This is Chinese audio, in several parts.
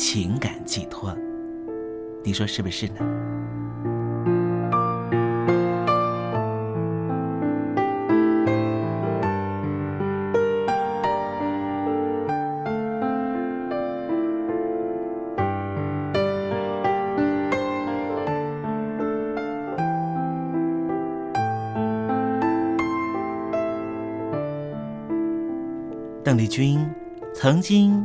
情感寄托，你说是不是呢？邓丽君。曾经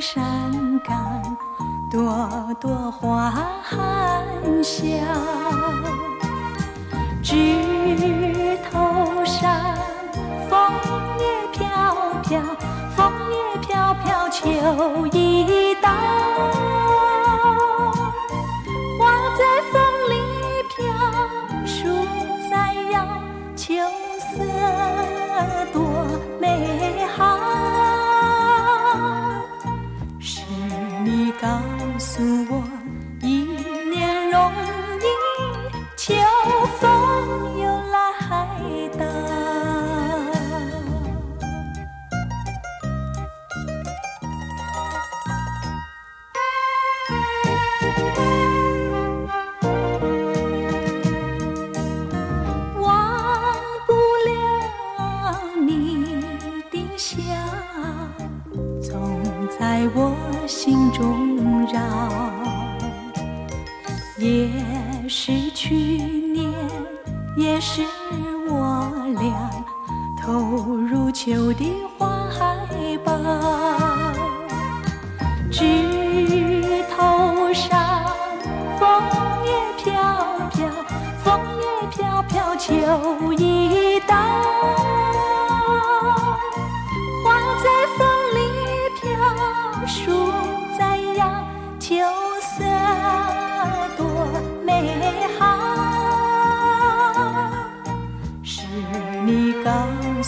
山岗朵朵花含笑。枝头上枫叶飘飘枫叶飘飘秋意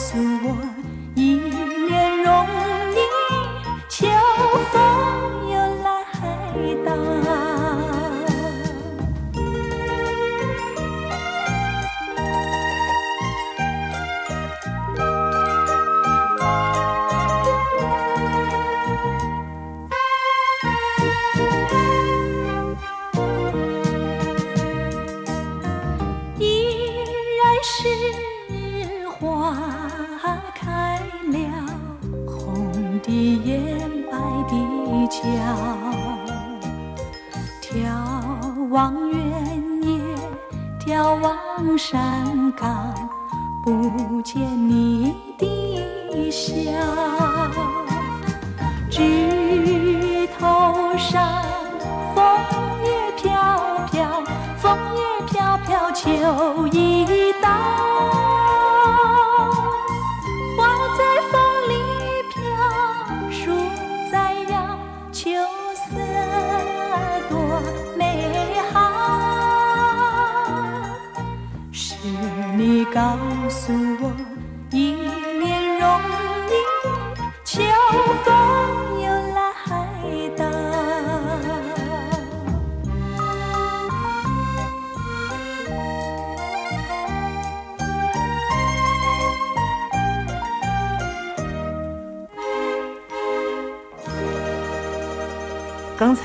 诉我。花在风里飘，树在摇，秋色多美好。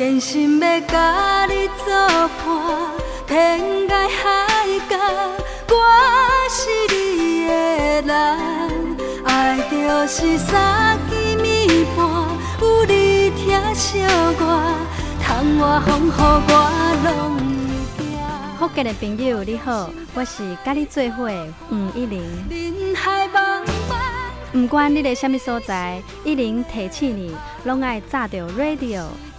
真心要甲你作伴，天涯海角，我是你的人。爱就是三更暝半，有你疼惜我，窗外风雨我拢会惊。福建的朋友你好，我是甲你做伙黄一玲。人海茫茫。不管你在什么所在，一零提起你，拢爱炸着 radio，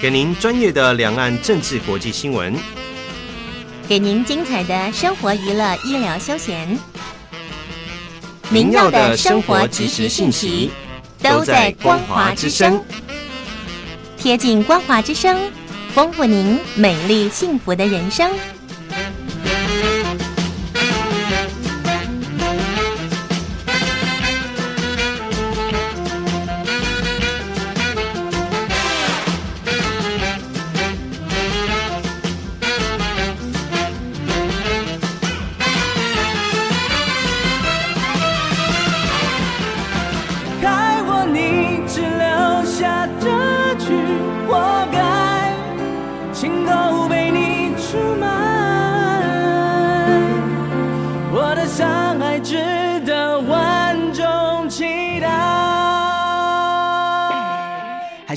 给您专业的两岸政治国际新闻，给您精彩的生活娱乐医疗休闲，您要的生活及时信息都在光华之声，贴近光华之声，丰富您美丽幸福的人生。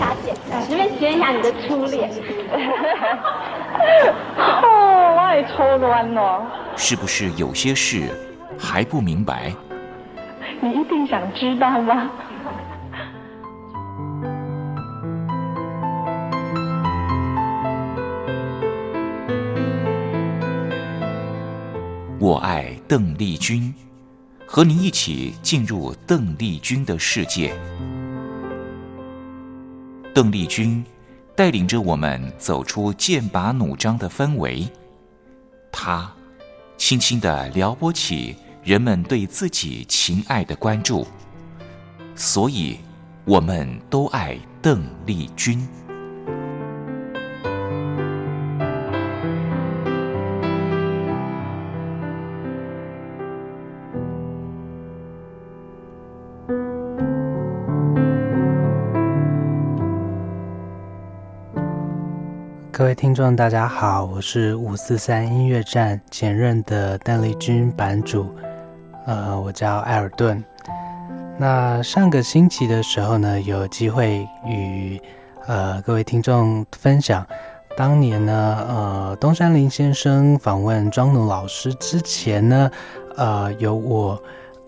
丽君小姐，随便学一下你的初恋。哦，我也抽乱了。是不是有些事还不明白？你一定想知道吗？我爱邓丽君，和你一起进入邓丽君的世界。邓丽君带领着我们走出剑拔弩张的氛围，她轻轻地撩拨起人们对自己情爱的关注，所以我们都爱邓丽君。位听众，大家好，我是五四三音乐站前任的邓丽君版主，呃，我叫艾尔顿。那上个星期的时候呢，有机会与呃各位听众分享，当年呢，呃，东山林先生访问庄奴老师之前呢，呃，由我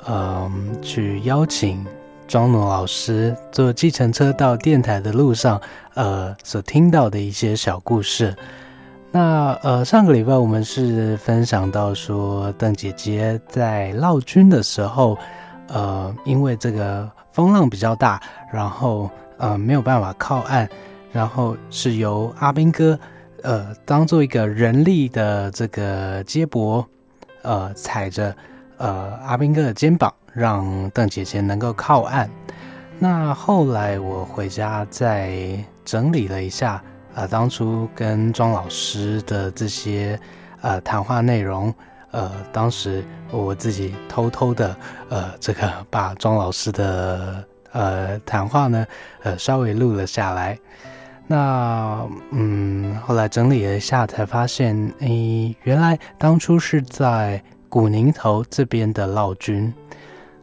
呃去邀请。庄奴老师坐计程车到电台的路上，呃，所听到的一些小故事。那呃，上个礼拜我们是分享到说，邓姐姐在闹军的时候，呃，因为这个风浪比较大，然后呃没有办法靠岸，然后是由阿兵哥呃当做一个人力的这个接驳，呃踩着呃阿兵哥的肩膀。让邓姐姐能够靠岸。那后来我回家再整理了一下，呃，当初跟庄老师的这些呃谈话内容，呃，当时我自己偷偷的呃这个把庄老师的呃谈话呢，呃稍微录了下来。那嗯，后来整理了一下，才发现，诶，原来当初是在古宁头这边的老君。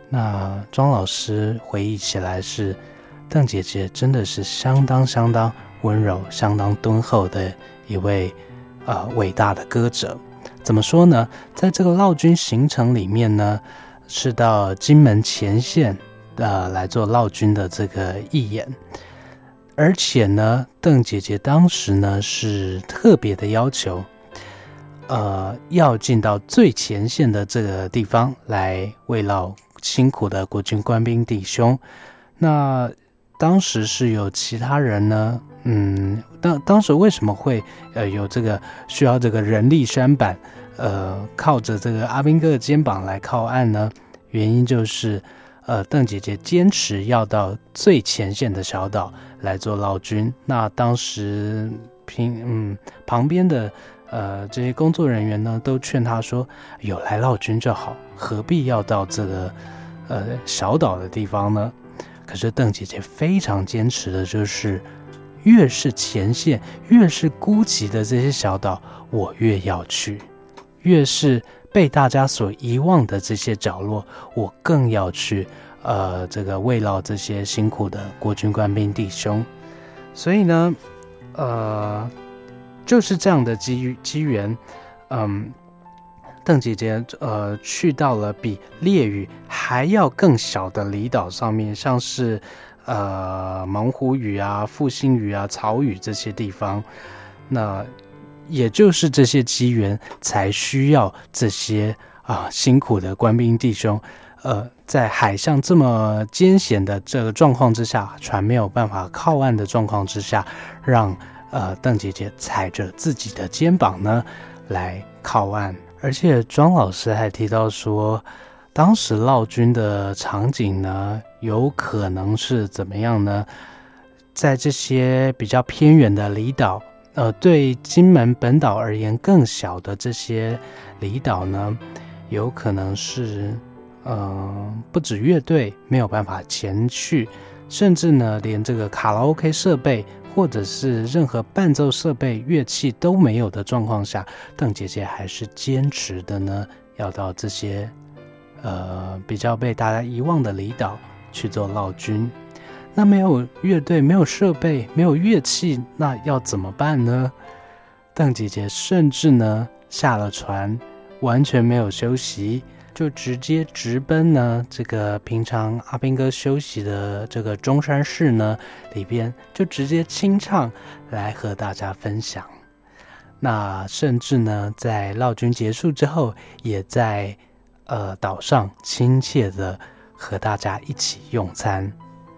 那庄老师回忆起来是，邓姐姐真的是相当相当温柔、相当敦厚的一位呃伟大的歌者。怎么说呢？在这个烙军行程里面呢，是到金门前线呃来做烙军的这个义演，而且呢，邓姐姐当时呢是特别的要求，呃，要进到最前线的这个地方来慰劳。辛苦的国军官兵弟兄，那当时是有其他人呢？嗯，当当时为什么会呃有这个需要这个人力山板，呃，靠着这个阿兵哥的肩膀来靠岸呢？原因就是，呃，邓姐姐坚持要到最前线的小岛来做老军。那当时平嗯旁边的。呃，这些工作人员呢，都劝他说：“有来闹军就好，何必要到这个呃小岛的地方呢？”可是邓姐姐非常坚持的就是，越是前线，越是孤寂的这些小岛，我越要去；越是被大家所遗忘的这些角落，我更要去。呃，这个慰劳这些辛苦的国军官兵弟兄。所以呢，呃。就是这样的机机缘，嗯，邓姐姐呃去到了比烈屿还要更小的离岛上面，像是呃猛虎屿啊、复兴屿啊、草屿这些地方，那也就是这些机缘才需要这些啊辛苦的官兵弟兄，呃，在海上这么艰险的这个状况之下，船没有办法靠岸的状况之下，让。呃，邓姐姐踩着自己的肩膀呢，来靠岸。而且庄老师还提到说，当时闹军的场景呢，有可能是怎么样呢？在这些比较偏远的离岛，呃，对金门本岛而言更小的这些离岛呢，有可能是，嗯，不止乐队没有办法前去，甚至呢，连这个卡拉 OK 设备。或者是任何伴奏设备、乐器都没有的状况下，邓姐姐还是坚持的呢，要到这些呃比较被大家遗忘的离岛去做闹军。那没有乐队、没有设备、没有乐器，那要怎么办呢？邓姐姐甚至呢下了船，完全没有休息。就直接直奔呢，这个平常阿斌哥休息的这个中山市呢里边，就直接清唱来和大家分享。那甚至呢，在闹军结束之后，也在呃岛上亲切的和大家一起用餐。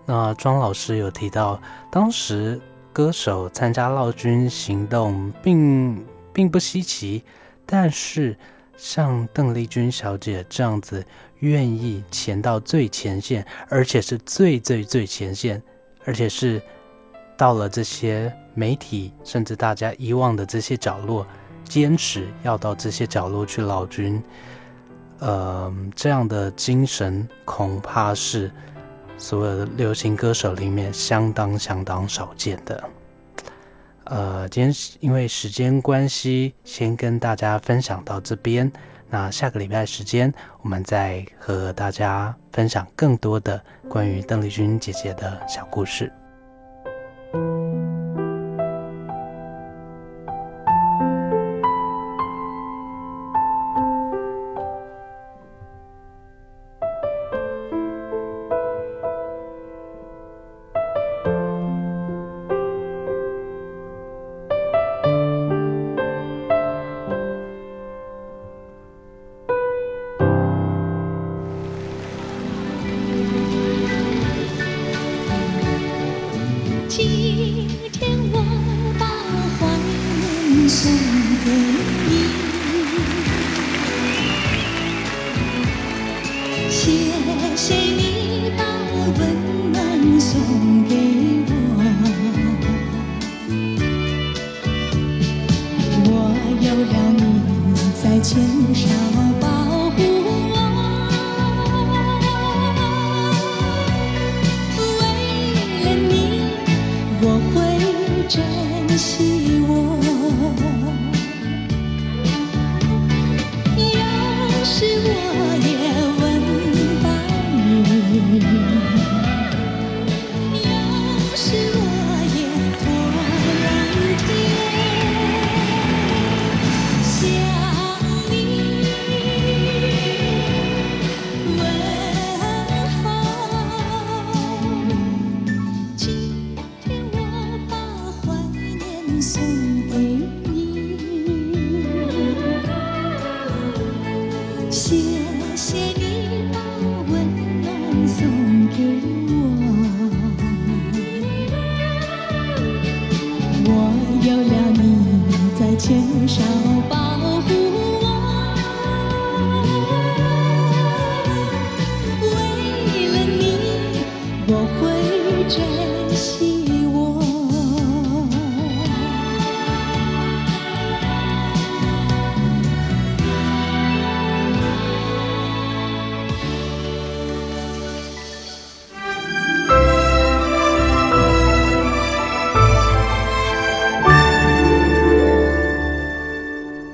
那庄老师有提到，当时歌手参加闹军行动并并不稀奇，但是像邓丽君小姐这样子愿意前到最前线，而且是最最最前线，而且是到了这些媒体甚至大家遗忘的这些角落，坚持要到这些角落去老军，呃，这样的精神恐怕是。所有的流行歌手里面，相当相当少见的。呃，今天因为时间关系，先跟大家分享到这边。那下个礼拜时间，我们再和大家分享更多的关于邓丽君姐姐的小故事。谢谢你把温暖送给我。在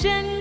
身。